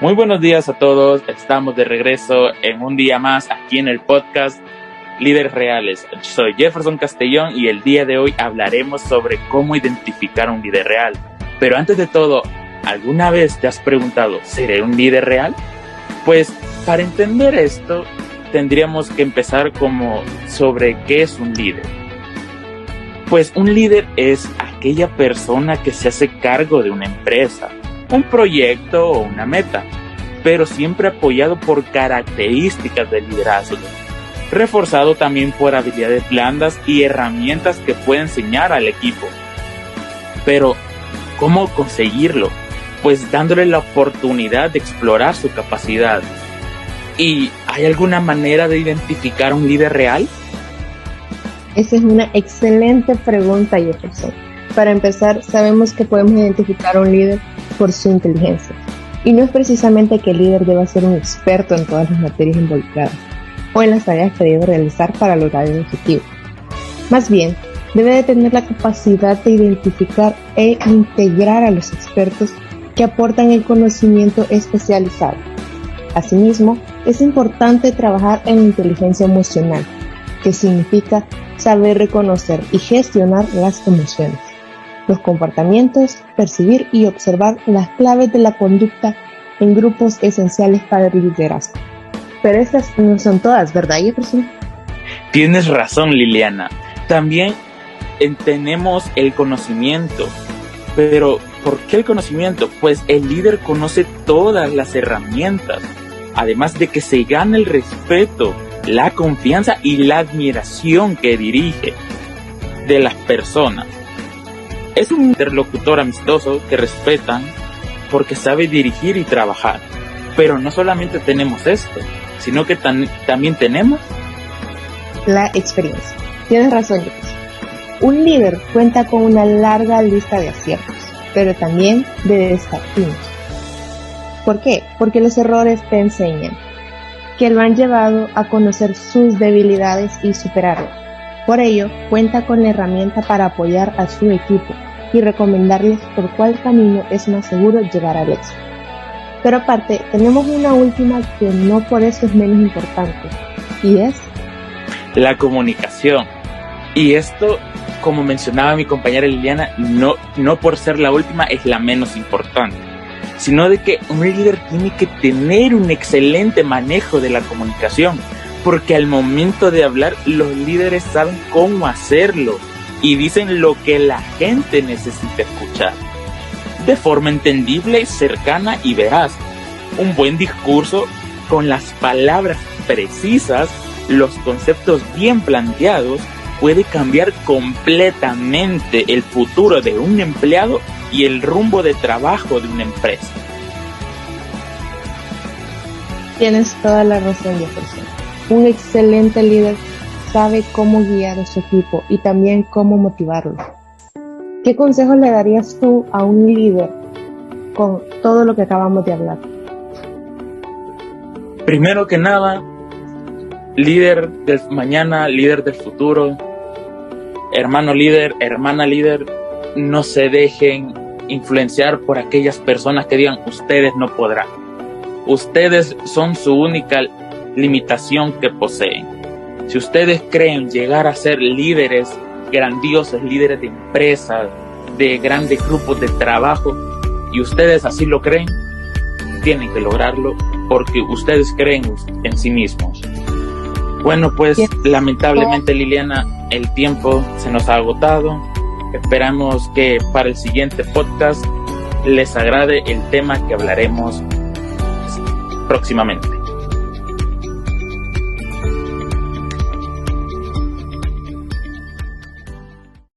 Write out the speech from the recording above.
Muy buenos días a todos. Estamos de regreso en un día más aquí en el podcast Líderes Reales. Soy Jefferson Castellón y el día de hoy hablaremos sobre cómo identificar un líder real. Pero antes de todo, ¿alguna vez te has preguntado, ¿seré un líder real? Pues para entender esto, tendríamos que empezar como sobre qué es un líder. Pues un líder es aquella persona que se hace cargo de una empresa, un proyecto o una meta, pero siempre apoyado por características de liderazgo, reforzado también por habilidades blandas y herramientas que puede enseñar al equipo. Pero, ¿cómo conseguirlo? Pues dándole la oportunidad de explorar su capacidad. ¿Y hay alguna manera de identificar un líder real? Esa es una excelente pregunta, Jefferson. Para empezar, sabemos que podemos identificar a un líder por su inteligencia. Y no es precisamente que el líder deba ser un experto en todas las materias involucradas o en las tareas que debe realizar para lograr el objetivo. Más bien, debe de tener la capacidad de identificar e integrar a los expertos que aportan el conocimiento especializado. Asimismo, es importante trabajar en inteligencia emocional, que significa saber reconocer y gestionar las emociones los comportamientos, percibir y observar las claves de la conducta en grupos esenciales para el liderazgo. Pero estas no son todas, ¿verdad, Jefferson? Tienes razón, Liliana. También tenemos el conocimiento. Pero, ¿por qué el conocimiento? Pues el líder conoce todas las herramientas, además de que se gana el respeto, la confianza y la admiración que dirige de las personas. Es un interlocutor amistoso que respetan porque sabe dirigir y trabajar. Pero no solamente tenemos esto, sino que también tenemos la experiencia. Tienes razón, Un líder cuenta con una larga lista de aciertos, pero también de desafíos. ¿Por qué? Porque los errores te enseñan, que lo han llevado a conocer sus debilidades y superarlas. Por ello, cuenta con la herramienta para apoyar a su equipo y recomendarles por cuál camino es más seguro llegar al éxito. Pero aparte, tenemos una última que no por eso es menos importante, y es la comunicación. Y esto, como mencionaba mi compañera Liliana, no, no por ser la última es la menos importante, sino de que un líder tiene que tener un excelente manejo de la comunicación, porque al momento de hablar los líderes saben cómo hacerlo y dicen lo que la gente necesita escuchar, de forma entendible, cercana y veraz. Un buen discurso con las palabras precisas, los conceptos bien planteados, puede cambiar completamente el futuro de un empleado y el rumbo de trabajo de una empresa. Tienes toda la razón, Jefferson. Un excelente líder sabe cómo guiar a su equipo y también cómo motivarlo. ¿Qué consejos le darías tú a un líder con todo lo que acabamos de hablar? Primero que nada, líder del mañana, líder del futuro, hermano líder, hermana líder, no se dejen influenciar por aquellas personas que digan ustedes no podrán. Ustedes son su única limitación que poseen si ustedes creen llegar a ser líderes grandiosos, líderes de empresas, de grandes grupos de trabajo, y ustedes así lo creen, tienen que lograrlo porque ustedes creen en sí mismos. Bueno, pues lamentablemente Liliana, el tiempo se nos ha agotado. Esperamos que para el siguiente podcast les agrade el tema que hablaremos próximamente.